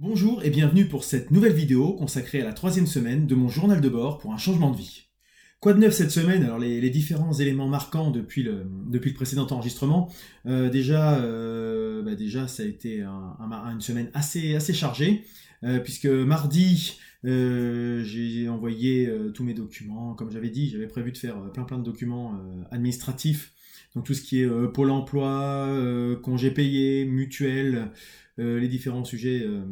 Bonjour et bienvenue pour cette nouvelle vidéo consacrée à la troisième semaine de mon journal de bord pour un changement de vie. Quoi de neuf cette semaine? Alors les, différents éléments marquants depuis le, précédent enregistrement. Euh, déjà, euh, bah déjà, ça a été une semaine assez, chargée, euh, puisque mardi, j'ai envoyé tous mes documents. Comme j'avais dit, j'avais prévu de faire plein plein de documents administratifs. Donc tout ce qui est Pôle emploi, congés payés, mutuelles, euh, les différents sujets euh,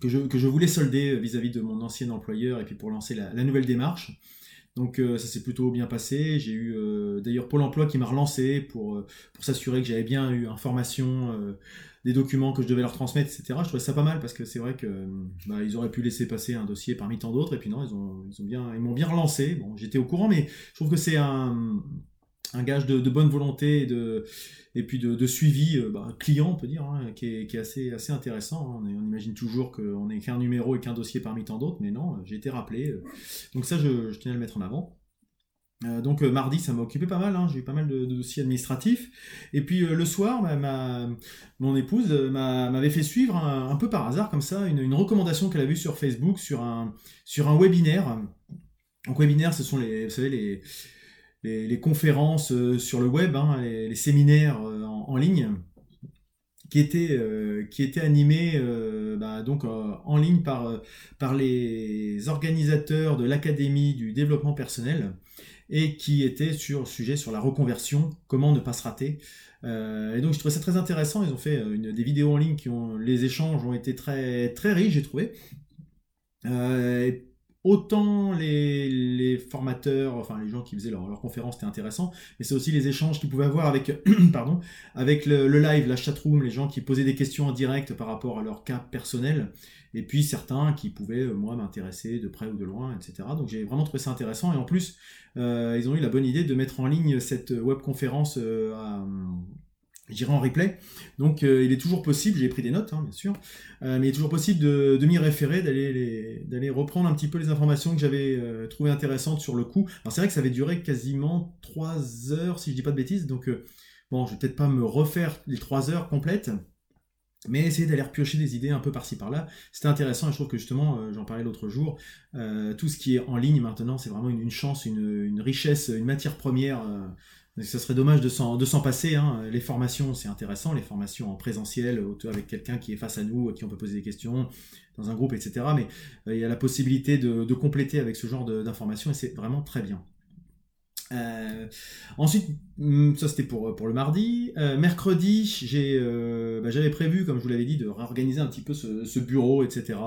que je, que, je, voulais solder vis-à-vis de mon ancien employeur et puis pour lancer la, nouvelle démarche. Donc euh, ça s'est plutôt bien passé. J'ai eu d'ailleurs Pôle Emploi qui m'a relancé pour, pour s'assurer que j'avais bien eu information des documents que je devais leur transmettre, etc. Je trouvais ça pas mal parce que c'est vrai que bah, ils auraient pu laisser passer un dossier parmi tant d'autres et puis non, ils ont, ils ont bien, ils m'ont bien relancé. Bon, j'étais au courant, mais je trouve que c'est un, un gage de, bonne volonté et, de, et puis de, suivi euh, bah, client, on peut dire, hein, qui, est, assez, assez intéressant. Hein. On, imagine toujours qu'on n'est qu'un numéro et qu'un dossier parmi tant d'autres, mais non, j'ai été rappelé. Euh. Donc ça, je, tenais à le mettre en avant. Euh, donc mardi, ça m'a occupé pas mal, hein. j'ai eu pas mal de, dossiers administratifs. Et puis le soir, bah, mon épouse m'avait fait suivre un, peu par hasard comme ça une, recommandation qu'elle a vue sur Facebook sur un, sur un webinaire. Donc webinaire, ce sont les, vous savez, les, les, conférences euh, sur le web, hein, les, séminaires euh, en, ligne, qui étaient, euh, qui étaient animés bah, donc, en ligne par, par les organisateurs de l'Académie du développement personnel et qui étaient sur le sujet sur la reconversion, comment ne pas se rater. et donc je trouvais ça très intéressant, ils ont fait des vidéos en ligne qui ont, les échanges ont été très, très riches, j'ai trouvé autant les, formateurs, enfin les gens qui faisaient leur, leur conférence, c'était intéressant, mais c'est aussi les échanges qu'ils pouvaient avoir avec, pardon, avec le, live, la chatroom, les gens qui posaient des questions en direct par rapport à leur cas personnel, et puis certains qui pouvaient, euh, moi, m'intéresser de près ou de loin, etc. Donc j'ai vraiment trouvé ça intéressant, et en plus, euh, ils ont eu la bonne idée de mettre en ligne cette webconférence euh, à j'irai en replay. Donc euh, il est toujours possible, j'ai pris des notes hein, bien sûr, euh, mais il est toujours possible de, m'y référer, d'aller, reprendre un petit peu les informations que j'avais euh, trouvées intéressantes sur le coup. Alors c'est vrai que ça avait duré quasiment 3 heures si je dis pas de bêtises, donc bon je vais peut-être pas me refaire les 3 heures complètes. Mais essayer d'aller repiocher des idées un peu par-ci par-là, c'était intéressant et je trouve que justement, j'en parlais l'autre jour, tout ce qui est en ligne maintenant, c'est vraiment une, chance, une, richesse, une matière première ce serait dommage de s'en passer. Hein. Les formations, c'est intéressant, les formations en présentiel, avec quelqu'un qui est face à nous, à qui on peut poser des questions, dans un groupe, etc. Mais euh, il y a la possibilité de, compléter avec ce genre d'informations et c'est vraiment très bien. Euh, ensuite, hmm, ça c'était pour, pour le mardi. Euh, mercredi, bah, j'avais prévu, comme je vous l'avais dit, de réorganiser un petit peu ce bureau, etc.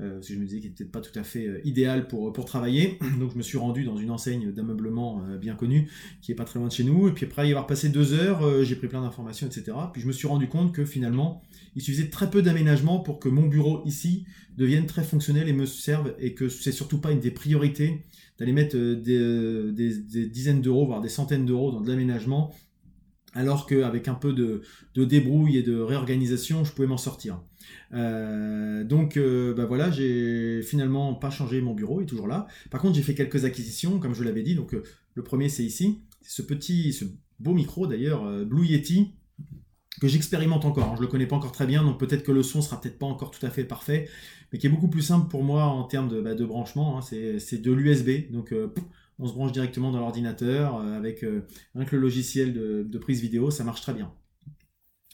Euh, parce que je me disais qu'il n'était pas tout à fait euh, idéal pour, pour travailler. Donc je me suis rendu dans une enseigne d'ameublement euh, bien connue, qui est pas très loin de chez nous. Et puis après y avoir passé deux heures, j'ai pris plein d'informations, etc. Puis je me suis rendu compte que finalement, il suffisait très peu d'aménagement pour que mon bureau ici devienne très fonctionnel et me serve, et que c'est surtout pas une des priorités d'aller mettre des, des, dizaines d'euros, voire des centaines d'euros dans de l'aménagement, alors qu'avec un peu de, débrouille et de réorganisation, je pouvais m'en sortir. Euh, donc euh, bah voilà, j'ai finalement pas changé mon bureau, il est toujours là. Par contre, j'ai fait quelques acquisitions, comme je l'avais dit. Donc euh, le premier, c'est ici, ce petit, ce beau micro d'ailleurs, Blue Yeti, que j'expérimente encore. Je le connais pas encore très bien, donc peut-être que le son sera peut-être pas encore tout à fait parfait, mais qui est beaucoup plus simple pour moi en termes de, bah, branchement. Hein. C'est de l'USB, donc on se branche directement dans l'ordinateur avec, avec, le logiciel de, prise vidéo, ça marche très bien.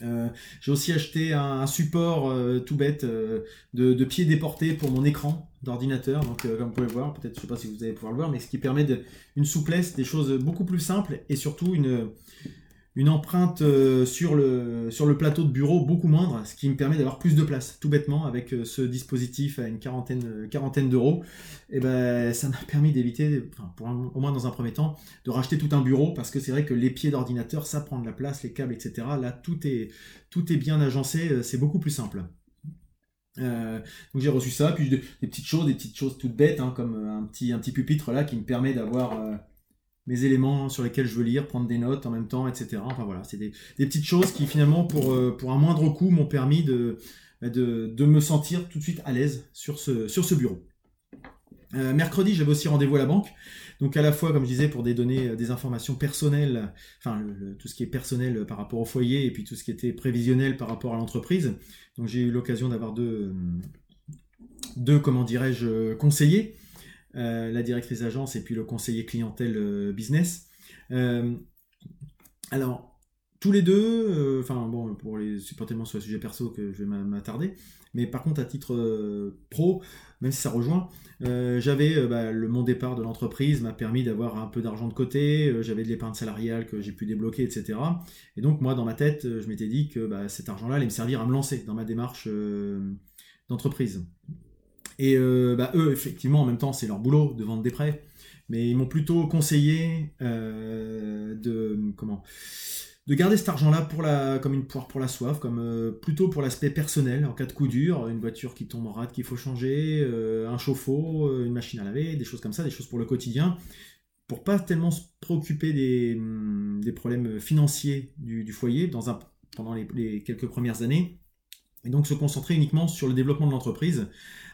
Euh, j'ai aussi acheté un, support euh, tout bête euh, de, pied déporté pour mon écran d'ordinateur. Donc, comme vous pouvez voir, peut-être, je sais pas si vous allez pouvoir le voir, mais ce qui permet de, une souplesse, des choses beaucoup plus simples et surtout une, une empreinte euh, sur le, sur le plateau de bureau beaucoup moindre, ce qui me permet d'avoir plus de place, tout bêtement, avec euh, ce dispositif à une quarantaine, euh, quarantaine d'euros. Et ben, ça m'a permis d'éviter, enfin, au moins dans un premier temps, de racheter tout un bureau, parce que c'est vrai que les pieds d'ordinateur, ça prend de la place, les câbles, etc. Là, tout est, tout est bien agencé, c'est beaucoup plus simple. donc j'ai reçu ça, puis des, petites choses, des petites choses toutes bêtes, hein, comme un petit, un petit pupitre là qui me permet d'avoir mes éléments sur lesquels je veux lire, prendre des notes en même temps, etc. Enfin voilà, c'est des, petites choses qui finalement, pour, euh, pour un moindre coût, m'ont permis bah, de, de, me sentir tout de suite à l'aise sur ce, sur ce bureau. mercredi, j'avais aussi rendez-vous à la banque. Donc à la fois, comme je disais, pour des données, des informations personnelles, enfin tout ce qui est personnel par rapport au foyer et puis tout ce qui était prévisionnel par rapport à l'entreprise. Donc j'ai eu l'occasion d'avoir deux, deux, comment dirais-je, conseillers, la directrice d'agence et puis le conseiller clientèle business. alors, tous les deux, euh, enfin bon, pour les supportément sur le sujet perso que je vais m'attarder, mais par contre à titre euh, pro, même si ça rejoint, euh, j'avais bah, mon départ de l'entreprise m'a permis d'avoir un peu d'argent de côté, j'avais de l'épargne salariale que j'ai pu débloquer, etc. Et donc moi dans ma tête, je m'étais dit que bah, cet argent-là allait me servir à me lancer dans ma démarche d'entreprise. Et bah, eux, effectivement, en même temps, c'est leur boulot de vendre des prêts, mais ils m'ont plutôt conseillé de comment de garder cet argent-là pour la, comme une poire pour la soif, comme euh, plutôt pour l'aspect personnel, en cas de coup dur, une voiture qui tombe en rade qu'il faut changer, euh, un chauffe-eau, euh, une machine à laver, des choses comme ça, des choses pour le quotidien, pour pas tellement se préoccuper des, hum, des problèmes financiers du, foyer pendant les, quelques premières années, et donc se concentrer uniquement sur le développement de l'entreprise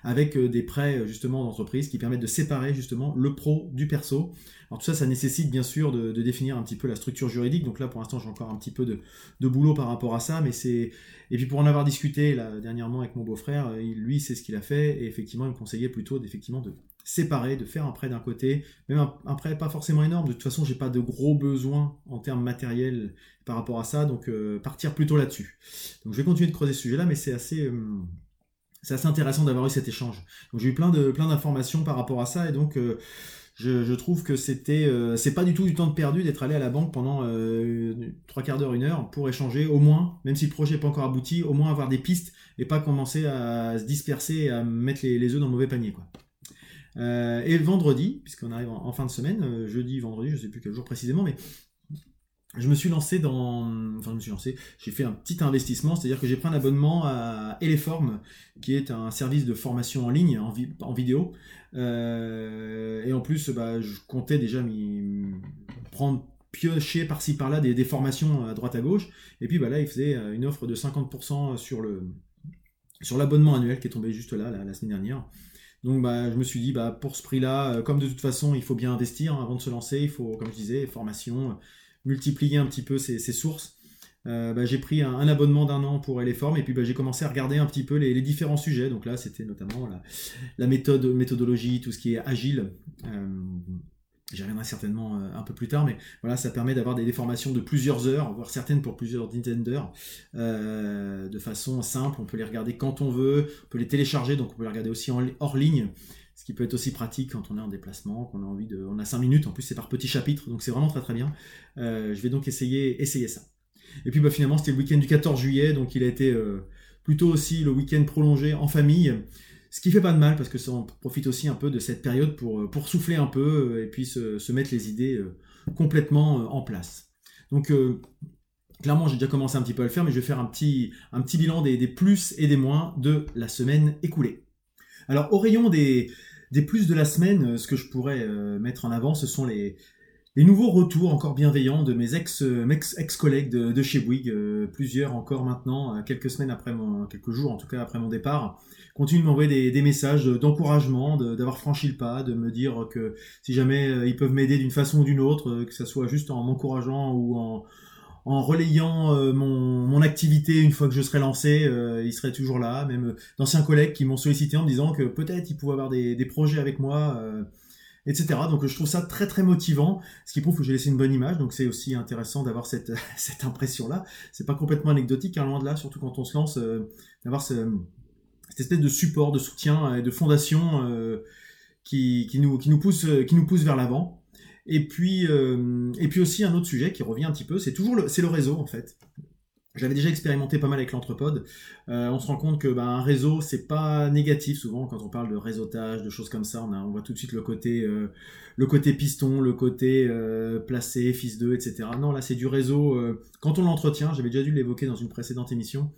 avec des prêts justement d'entreprise qui permettent de séparer justement le pro du perso alors tout ça, ça nécessite bien sûr de, définir un petit peu la structure juridique. Donc là, pour l'instant, j'ai encore un petit peu de, boulot par rapport à ça, mais c'est et puis pour en avoir discuté là, dernièrement avec mon beau-frère, lui, c'est ce qu'il a fait et effectivement, il me conseillait plutôt d'effectivement de séparer, de faire un prêt d'un côté, même un, prêt pas forcément énorme. De toute façon, j'ai pas de gros besoins en termes matériels par rapport à ça, donc euh, partir plutôt là-dessus. Donc je vais continuer de creuser ce sujet-là, mais c'est assez euh, assez intéressant d'avoir eu cet échange. Donc j'ai eu plein plein d'informations par rapport à ça et donc euh, je, trouve que c'était, c'est pas du tout du temps de perdu d'être allé à la banque pendant trois quarts d'heure, une heure pour échanger, au moins, même si le projet n'est pas encore abouti, au moins avoir des pistes et pas commencer à se disperser et à mettre les, les œufs dans le mauvais panier, quoi. Euh, et vendredi, puisqu'on arrive en, fin de semaine, jeudi, vendredi, je sais plus quel jour précisément, mais je me suis lancé dans. Enfin, je me suis lancé. J'ai fait un petit investissement, c'est-à-dire que j'ai pris un abonnement à Eleform, qui est un service de formation en ligne, en, vidéo. Euh, et en plus, bah, je comptais déjà m'y prendre piocher par-ci par-là des, formations à droite à gauche. Et puis bah, là, il faisait euh, une offre de 50% sur le sur l'abonnement annuel qui est tombé juste là, la semaine dernière. Donc bah, je me suis dit, bah, pour ce prix-là, euh, comme de toute façon, il faut bien investir hein, avant de se lancer, il faut, comme je disais, formation, multiplier un petit peu ses, sources. Euh, bah, j'ai pris un, abonnement d'un an pour formes et puis bah, j'ai commencé à regarder un petit peu les, différents sujets. Donc là, c'était notamment la, méthode, méthodologie, tout ce qui est agile. Euh, J'y reviendrai certainement euh, un peu plus tard, mais voilà, ça permet d'avoir des, formations de plusieurs heures, voire certaines pour plusieurs dizaines d'heures, euh, de façon simple. On peut les regarder quand on veut, on peut les télécharger, donc on peut les regarder aussi hors ligne ce qui peut être aussi pratique quand on est en déplacement, qu'on a envie de, on a 5 minutes, en plus c'est par petits chapitres, donc c'est vraiment très très bien. Euh, je vais donc essayer, essayer ça. Et puis bah, finalement c'était le week-end du 14 juillet, donc il a été plutôt aussi le week-end prolongé en famille, ce qui fait pas de mal parce que ça on profite aussi un peu de cette période pour, euh, pour souffler un peu et puis se, mettre les idées complètement en place. Donc clairement j'ai déjà commencé un petit peu à le faire, mais je vais faire un petit, un petit bilan des plus et des moins de la semaine écoulée. Alors au rayon des, des plus de la semaine, euh, ce que je pourrais euh, mettre en avant, ce sont les, les nouveaux retours encore bienveillants de mes ex, euh, ex, collègues de, de, chez Bouygues, plusieurs encore maintenant, quelques semaines après mon, quelques jours en tout cas après mon départ, continuent de m'envoyer des, messages d'encouragement, d'avoir franchi le pas, de me dire que si jamais ils peuvent m'aider d'une façon ou d'une autre, que ce soit juste en m'encourageant ou en, en relayant euh, mon, activité une fois que je serai lancé, euh, il serait toujours là. Même euh, d'anciens collègues qui m'ont sollicité en me disant que peut-être ils pouvaient avoir des, projets avec moi, etc. Donc je trouve ça très très motivant, ce qui prouve que j'ai laissé une bonne image. Donc c'est aussi intéressant d'avoir cette, cette impression-là. C'est pas complètement anecdotique, hein, loin de là, surtout quand on se lance, d'avoir ce, cette espèce de support, de soutien et de fondation qui, qui, nous, qui, nous pousse, qui nous pousse vers l'avant. Et puis, euh, et puis aussi un autre sujet qui revient un petit peu, c'est toujours c'est le réseau en fait. J'avais déjà expérimenté pas mal avec l'entrepode. Euh, on se rend compte que ben, un réseau, c'est pas négatif souvent quand on parle de réseautage, de choses comme ça. On, voit tout de suite le côté, euh, piston, le côté placé, fils d'eux, etc. Non, là c'est du réseau. quand on l'entretient, j'avais déjà dû l'évoquer dans une précédente émission.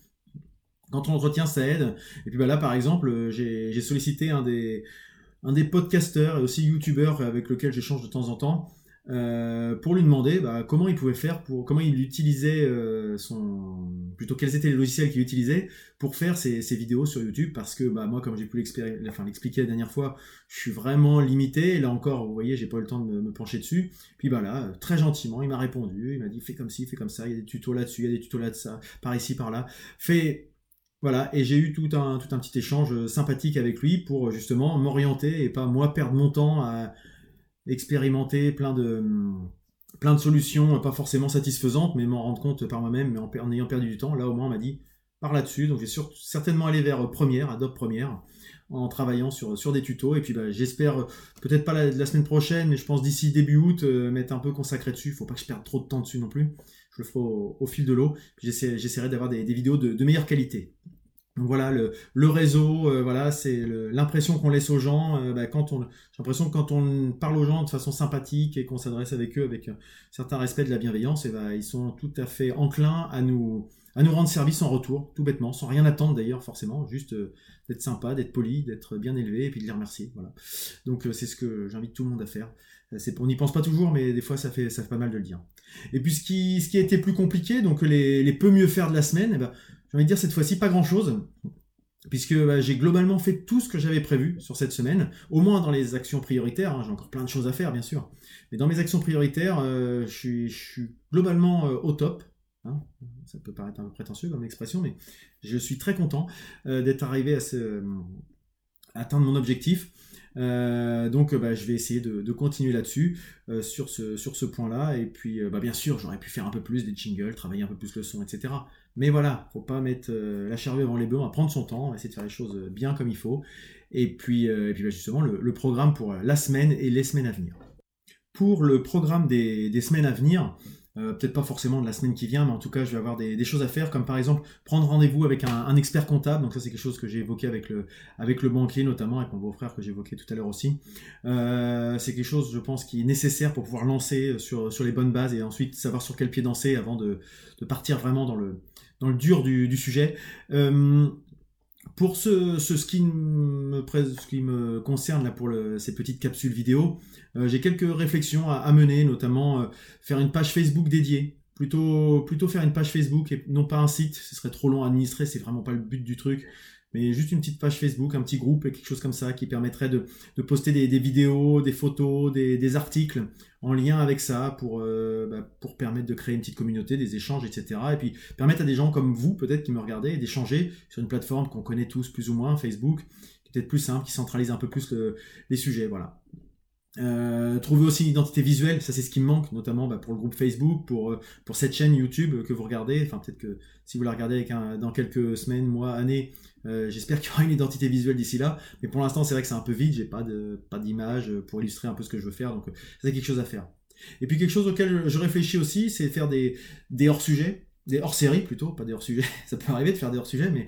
Quand on l'entretient, ça aide. Et puis ben, là, par exemple, j'ai, j'ai sollicité un des, un des podcasteurs et aussi youtubeurs avec lequel j'échange de temps en temps, euh, pour lui demander bah, comment il pouvait faire, pour comment il utilisait euh, son, plutôt quels étaient les logiciels qu'il utilisait pour faire ses, vidéos sur YouTube, parce que bah, moi, comme j'ai pu l'expliquer la dernière fois, je suis vraiment limité. Et là encore, vous voyez, j'ai pas eu le temps de me, pencher dessus. Puis bah là, très gentiment, il m'a répondu, il m'a dit fais comme ci, fais comme ça, il y a des tutos là-dessus, il y a des tutos là-dessus, par ici, par là. Fais voilà, et j'ai eu tout un, tout un petit échange sympathique avec lui pour justement m'orienter et pas moi perdre mon temps à expérimenter plein de, plein de solutions pas forcément satisfaisantes, mais m'en rendre compte par moi-même, mais en, ayant perdu du temps. Là, au moins, on m'a dit par là-dessus. Donc, je vais certainement aller vers Première, Adobe Première, en travaillant sur, sur des tutos. Et puis, bah, j'espère, peut-être pas la, semaine prochaine, mais je pense d'ici début août, euh, m'être un peu consacré dessus. Faut pas que je perde trop de temps dessus non plus je le ferai au, fil de l'eau. J'essaierai d'avoir des, vidéos de, meilleure qualité. Donc voilà, le, réseau, euh, voilà, c'est l'impression qu'on laisse aux gens. Euh, bah, quand on, j'ai l'impression que quand on parle aux gens de façon sympathique et qu'on s'adresse avec eux avec un certain respect de la bienveillance, bah, ils sont tout à fait enclins à nous, à nous rendre service en retour, tout bêtement, sans rien attendre d'ailleurs forcément, juste euh, d'être sympa, d'être poli, d'être bien élevé et puis de les remercier. Voilà. Donc c'est ce que j'invite tout le monde à faire. on n'y pense pas toujours, mais des fois ça fait, ça fait pas mal de le dire. Et puis ce qui, ce qui a été plus compliqué, donc les, les peu mieux faire de la semaine, eh ben, j'ai envie de dire cette fois-ci pas grand-chose, puisque bah, j'ai globalement fait tout ce que j'avais prévu sur cette semaine, au moins dans les actions prioritaires, hein, j'ai encore plein de choses à faire bien sûr, mais dans mes actions prioritaires, euh, je, suis, globalement euh, au top. Hein. ça peut paraître un peu prétentieux comme expression, mais je suis très content euh, d'être arrivé à, atteindre mon objectif. Donc bah, je vais essayer de, continuer là-dessus, sur ce, sur ce point-là. Et puis bah, bien sûr, j'aurais pu faire un peu plus des jingles, travailler un peu plus le son, etc. Mais voilà, faut pas mettre la charrue avant les bœufs, on prendre son temps, essayer de faire les choses bien comme il faut. Et puis, puis bah, justement, le, programme pour la semaine et les semaines à venir. Pour le programme des semaines à venir, euh, peut-être pas forcément de la semaine qui vient, mais en tout cas, je vais avoir des, choses à faire, comme par exemple prendre rendez-vous avec un, expert comptable. Donc ça, c'est quelque chose que j'ai évoqué avec le, avec le banquier, notamment avec mon beau-frère que évoqué tout à l'heure aussi. Euh, c'est quelque chose, je pense, qui est nécessaire pour pouvoir lancer sur, sur les bonnes bases et ensuite savoir sur quel pied danser avant de, partir vraiment dans le, dur du, sujet. Euh, pour ce, qui me, concerne là pour ces petites capsules vidéo, euh, j'ai quelques réflexions à, mener, notamment euh, faire une page Facebook dédiée. Plutôt, plutôt faire une page Facebook et non pas un site, ce serait trop long à administrer, c'est vraiment pas le but du truc mais juste une petite page Facebook, un petit groupe, quelque chose comme ça, qui permettrait de, poster des, vidéos, des photos, des, articles en lien avec ça pour, euh, bah, pour permettre de créer une petite communauté, des échanges, etc. Et puis permettre à des gens comme vous, peut-être, qui me regardez, d'échanger sur une plateforme qu'on connaît tous plus ou moins, Facebook, qui est peut-être plus simple, qui centralise un peu plus les sujets. Voilà. Euh, trouver aussi une identité visuelle, ça c'est ce qui me manque, notamment bah, pour le groupe Facebook, pour, euh, pour cette chaîne YouTube que vous regardez. Enfin, peut-être que si vous la regardez avec un, dans quelques semaines, mois, années, euh, j'espère qu'il y aura une identité visuelle d'ici là. Mais pour l'instant, c'est vrai que c'est un peu vide, j'ai pas de pas d'image pour illustrer un peu ce que je veux faire, donc c'est quelque chose à faire. Et puis quelque chose auquel je réfléchis aussi, c'est faire des, des hors-sujets, des hors-séries plutôt, pas des hors-sujets, ça peut arriver de faire des hors-sujets, mais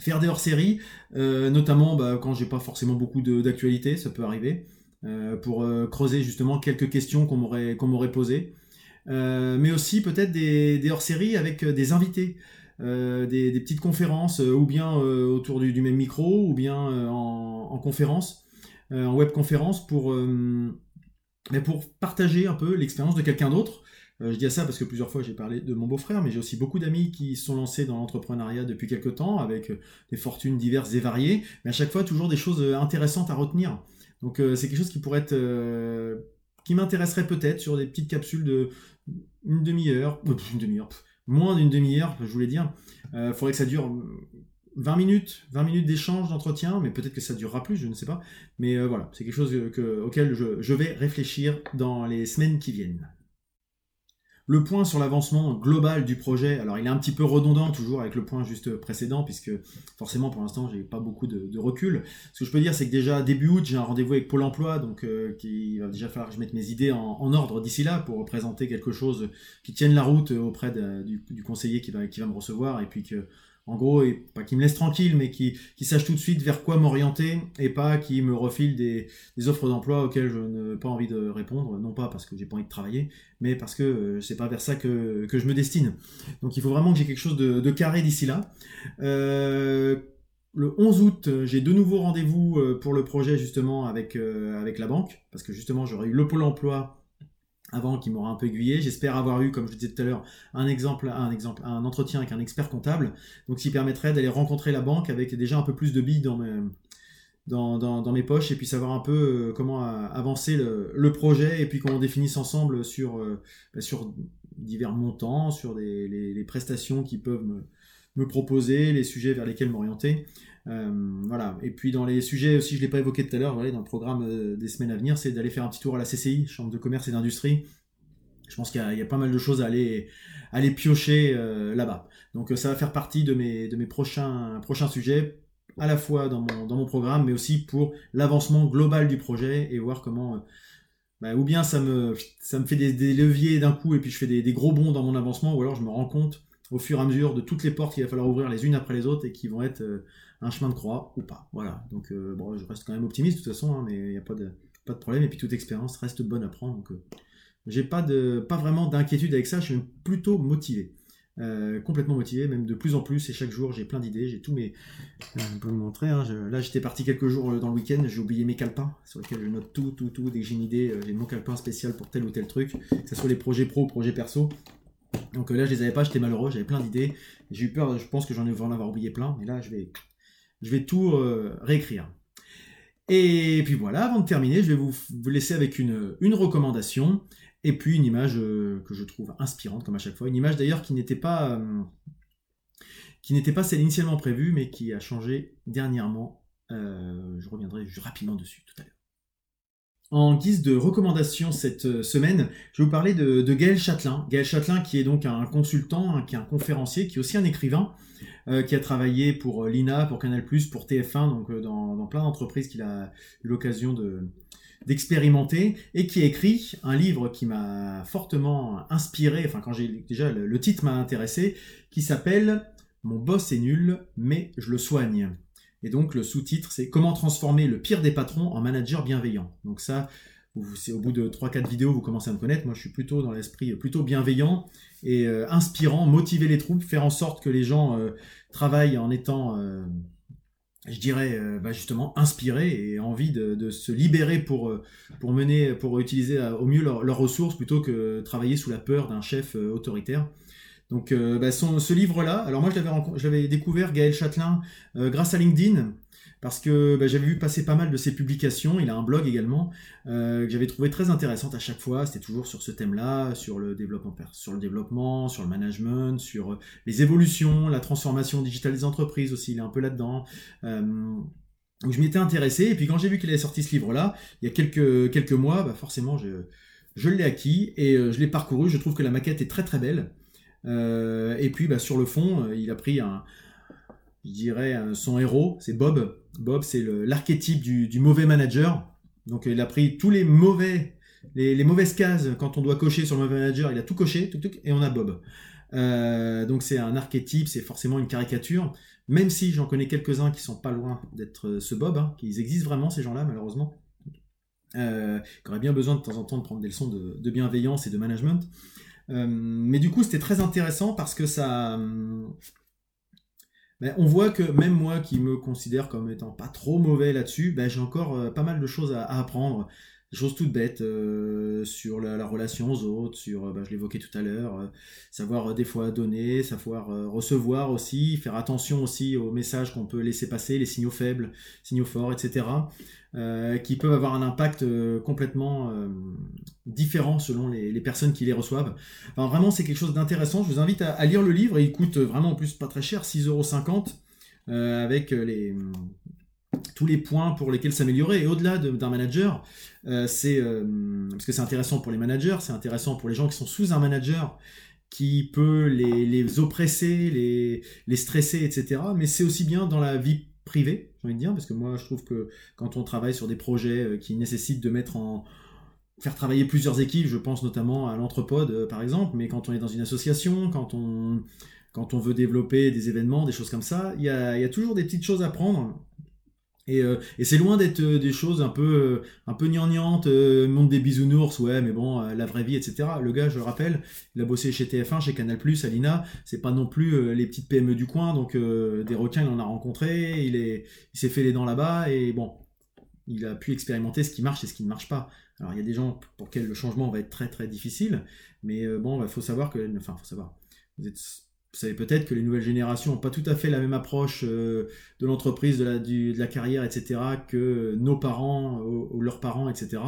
faire des hors-séries, euh, notamment bah, quand j'ai pas forcément beaucoup d'actualité, ça peut arriver, euh, pour euh, creuser justement quelques questions qu'on m'aurait qu'on posées, mais aussi peut-être des, des hors-séries avec des invités. Des, des, petites conférences ou bien autour du, même micro ou bien en, en, conférence, en web conférence pour, pour partager un peu l'expérience de quelqu'un d'autre euh, je dis ça parce que plusieurs fois j'ai parlé de mon beau-frère, mais j'ai aussi beaucoup d'amis qui sont lancés dans l'entrepreneuriat depuis quelques temps, avec euh, des fortunes diverses et variées, mais à chaque fois toujours des choses euh, intéressantes à retenir. Donc c'est quelque chose qui pourrait être, qui m'intéresserait peut-être sur des petites capsules de une demi-heure, une demi-heure, moins d'une demi-heure, je voulais dire. Il faudrait que ça dure 20 minutes, 20 minutes d'échange, d'entretien, mais peut-être que ça durera plus, je ne sais pas. Mais voilà, c'est quelque chose auquel je vais réfléchir dans les semaines qui viennent. Le point sur l'avancement global du projet, alors il est un petit peu redondant toujours avec le point juste précédent, puisque forcément pour l'instant j'ai pas beaucoup de, recul. Ce que je peux dire, c'est que déjà début août, j'ai un rendez-vous avec Pôle Emploi, donc euh, il va déjà falloir que je mette mes idées en, ordre d'ici là pour présenter quelque chose qui tienne la route auprès du, conseiller qui va, qui va me recevoir, et puis que en gros, et pas qui me laisse tranquille, mais qui, qui sache tout de suite vers quoi m'orienter et pas qui me refile des, des offres d'emploi auxquelles je n'ai pas envie de répondre, non pas parce que j'ai pas envie de travailler, mais parce que euh, c'est pas vers ça que, que, je me destine. Donc il faut vraiment que j'ai quelque chose de, de carré d'ici là. Euh, le 11 août, j'ai de nouveaux rendez-vous pour le projet justement avec, avec la banque, parce que justement j'aurais eu le pôle emploi avant qui m'aura un peu aiguillé. J'espère avoir eu, comme je disais tout à l'heure, un exemple, un exemple, un entretien avec un expert comptable, donc qui permettrait d'aller rencontrer la banque avec déjà un peu plus de billes dans mes, dans, dans, mes poches et puis savoir un peu euh, comment avancer le, projet et puis qu'on définisse ensemble sur, euh, bah, sur divers montants, sur des, les, prestations qui peuvent me, proposer, les sujets vers lesquels m'orienter. Euh, voilà. Et puis dans les sujets aussi, je l'ai pas évoqué tout à l'heure, dans le programme euh, des semaines à venir, c'est d'aller faire un petit tour à la CCI, Chambre de commerce et d'industrie. Je pense qu'il y, a pas mal de choses à aller, aller piocher euh, là-bas. Donc ça va faire partie de mes, prochains, sujets, à la fois dans mon, programme, mais aussi pour l'avancement global du projet et voir comment... Bah, ou bien ça me, ça me fait des, leviers d'un coup et puis je fais des, des, gros bonds dans mon avancement, ou alors je me rends compte au fur et à mesure de toutes les portes qu'il va falloir ouvrir les unes après les autres et qui vont être un chemin de croix ou pas. Voilà. Donc euh, bon, je reste quand même optimiste de toute façon, hein, mais il n'y a pas de, problème. Et puis toute expérience reste bonne à prendre. Donc euh, j'ai pas de pas vraiment d'inquiétude avec ça. Je suis plutôt motivé. Euh, complètement motivé, même de plus en plus, et chaque jour j'ai plein d'idées, j'ai tous mes... je peux vous montrer, hein, là j'étais parti quelques jours dans le week-end, j'ai oublié mes calepins, sur lesquels je note tout, tout, tout, dès que j'ai une idée, j'ai mon calepin spécial pour tel ou tel truc, que ce soit les projets pro projets perso, donc là je les avais pas, j'étais malheureux, j'avais plein d'idées, j'ai eu peur, je pense que j'en ai en avoir oublié plein, mais là je vais je vais tout euh, réécrire. Et puis voilà, avant de terminer, je vais vous, laisser avec une, recommandation et puis une image euh, que je trouve inspirante comme à chaque fois. Une image d'ailleurs qui n'était pas, euh, qui n'était pas celle initialement prévue mais qui a changé dernièrement. je reviendrai rapidement dessus tout à l'heure. En guise de recommandation cette semaine, je vais vous parler de, de Gaël Châtelain. Gaël Châtelain qui est donc un consultant, qui est un conférencier, qui est aussi un écrivain. Euh, qui a travaillé pour euh, l'INA, pour Canal+, pour TF1, donc euh, dans, plein d'entreprises qu'il a eu l'occasion de d'expérimenter et qui a écrit un livre qui m'a fortement inspiré, enfin quand j'ai déjà le, titre m'a intéressé, qui s'appelle Mon boss est nul, mais je le soigne. Et donc le sous-titre c'est Comment transformer le pire des patrons en manager bienveillant. Donc ça, c'est au bout de 3-4 vidéos, vous commencez à me connaître. Moi, je suis plutôt dans l'esprit plutôt bienveillant et euh, inspirant, motiver les troupes, faire en sorte que les gens euh, travaillent en étant, euh, je dirais, bah, justement inspirés et envie de, se libérer pour mener, pour utiliser au mieux leurs ressources plutôt que travailler sous la peur d'un chef autoritaire. Donc, bah, ce livre-là, alors moi, je l'avais découvert, Gaël Châtelain, grâce à LinkedIn parce que bah, j'avais vu passer pas mal de ses publications. Il a un blog également euh, que j'avais trouvé très intéressante à chaque fois. C'était toujours sur ce thème-là, sur le développement, sur le développement, sur le management, sur euh, les évolutions, la transformation digitale des entreprises aussi. Il est un peu là-dedans. Euh, donc je m'y étais intéressé. Et puis quand j'ai vu qu'il avait sorti ce livre-là, il y a quelques mois, bah forcément je l'ai acquis et je l'ai parcouru. Je trouve que la maquette est très très belle. Et puis bah, sur le fond, il a pris un, je dirais, son héros, c'est Bob. Bob, c'est l'archétype du, mauvais manager. Donc il a pris tous les mauvais, les, mauvaises cases quand on doit cocher sur le mauvais manager, il a tout coché, et on a Bob. Euh, donc c'est un archétype, c'est forcément une caricature. Même si j'en connais quelques-uns qui sont pas loin d'être ce Bob, hein, qu'ils existent vraiment ces gens-là malheureusement, euh, qui auraient bien besoin de temps en temps de prendre des leçons de, bienveillance et de management. Euh, mais du coup c'était très intéressant parce que ça ben, on voit que même moi qui me considère comme étant pas trop mauvais là-dessus, ben, j'ai encore euh, pas mal de choses à, apprendre. Choses toutes bêtes euh, sur la, relation aux autres, sur, euh, ben, je l'évoquais tout à l'heure, savoir des fois donner, savoir recevoir aussi, faire attention aussi aux messages qu'on peut laisser passer, les signaux faibles, signaux forts, etc. Euh, qui peuvent avoir un impact euh, complètement euh, différent selon les, personnes qui les reçoivent. Enfin, vraiment, c'est quelque chose d'intéressant. Je vous invite à, lire le livre. Il coûte vraiment en plus pas très cher, 6,50€ avec les, tous les points pour lesquels s'améliorer. Et au-delà d'un manager, c'est parce que c'est intéressant pour les managers, c'est intéressant pour les gens qui sont sous un manager qui peut les, les oppresser, les, les stresser, etc. Mais c'est aussi bien dans la vie privé, j'ai envie de dire, parce que moi je trouve que quand on travaille sur des projets euh, qui nécessitent de mettre en faire travailler plusieurs équipes, je pense notamment à l'entrepode euh, par exemple, mais quand on est dans une association, quand on, quand on veut développer des événements, des choses comme ça, il y a, toujours des petites choses à prendre Et, euh, et c'est loin d'être euh, des choses un peu, euh, un peu gnangnantes, euh, monde des bisounours, ouais, mais bon, la vraie vie, etc. Le gars, je le rappelle, il a bossé chez TF1, chez Canal+, à l'INA. C'est pas non plus les petites PME du coin, donc des requins, il en a rencontré, il est, il s'est fait les dents là-bas, et bon, il a pu expérimenter ce qui marche et ce qui ne marche pas. Alors il y a des gens pour lesquels le changement va être très très difficile, mais bon, il faut savoir que, enfin, faut savoir. Vous êtes vous savez peut-être que les nouvelles générations n'ont pas tout à fait la même approche euh, de l'entreprise, de la, carrière, etc., que nos parents ou, ou leurs parents, etc.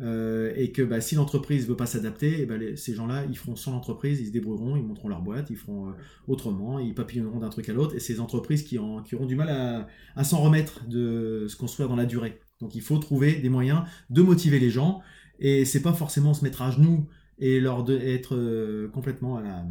Euh, et que bah, si l'entreprise veut pas s'adapter, eh ben, ces gens-là, ils feront sans l'entreprise, ils se débrouilleront, ils monteront leur boîte, ils feront euh, autrement, ils papillonneront d'un truc à l'autre. Et ces entreprises qui, auront du mal à, s'en remettre de se construire dans la durée. Donc il faut trouver des moyens de motiver les gens. Et c'est pas forcément se mettre à genoux et leur être euh, complètement à la,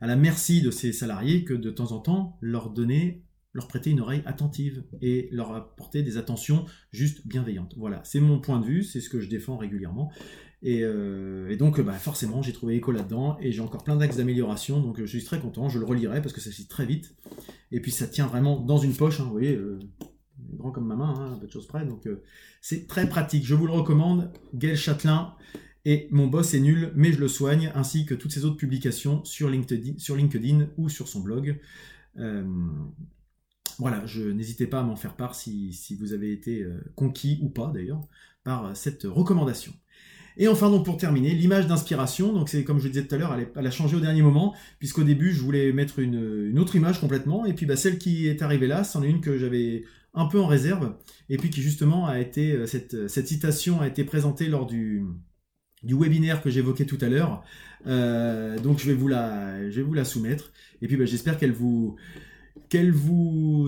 à la merci de ces salariés que de temps en temps leur donner, leur prêter une oreille attentive et leur apporter des attentions juste bienveillantes. Voilà, c'est mon point de vue, c'est ce que je défends régulièrement. Et, euh, donc, bah, forcément, j'ai trouvé écho là-dedans et j'ai encore plein d'axes d'amélioration, donc je suis très content. Je le relirai parce que ça se très vite. Et puis, ça tient vraiment dans une poche, hein, vous voyez, euh, grand comme ma main, hein, un peu de choses près. Donc, euh, c'est très pratique. Je vous le recommande. Gaël Châtelain, et Mon boss est nul, mais je le soigne, ainsi que toutes ses autres publications sur LinkedIn, sur LinkedIn ou sur son blog. Euh, voilà, je n'hésitez pas à m'en faire part si, vous avez été euh, conquis ou pas d'ailleurs par euh, cette recommandation. Et enfin, donc pour terminer, l'image d'inspiration. Donc c'est comme je le disais tout à l'heure, elle, a changé au dernier moment, puisqu'au début je voulais mettre une, une autre image complètement, et puis bah, celle qui est arrivée là, c'en est une que j'avais un peu en réserve, et puis qui justement a été cette, cette citation a été présentée lors du du webinaire que j'évoquais tout à l'heure. Euh, donc je vais vous la, soumettre. Et puis bah, j'espère qu'elle vous,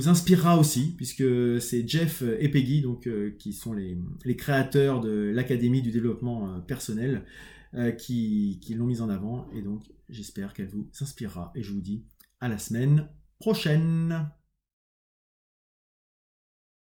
inspirera aussi, puisque c'est Jeff et Peggy, euh, qui sont les, créateurs de l'Académie du développement euh, personnel, qui l'ont mise en avant. Et donc j'espère qu'elle vous inspirera. Et je vous dis à la semaine prochaine.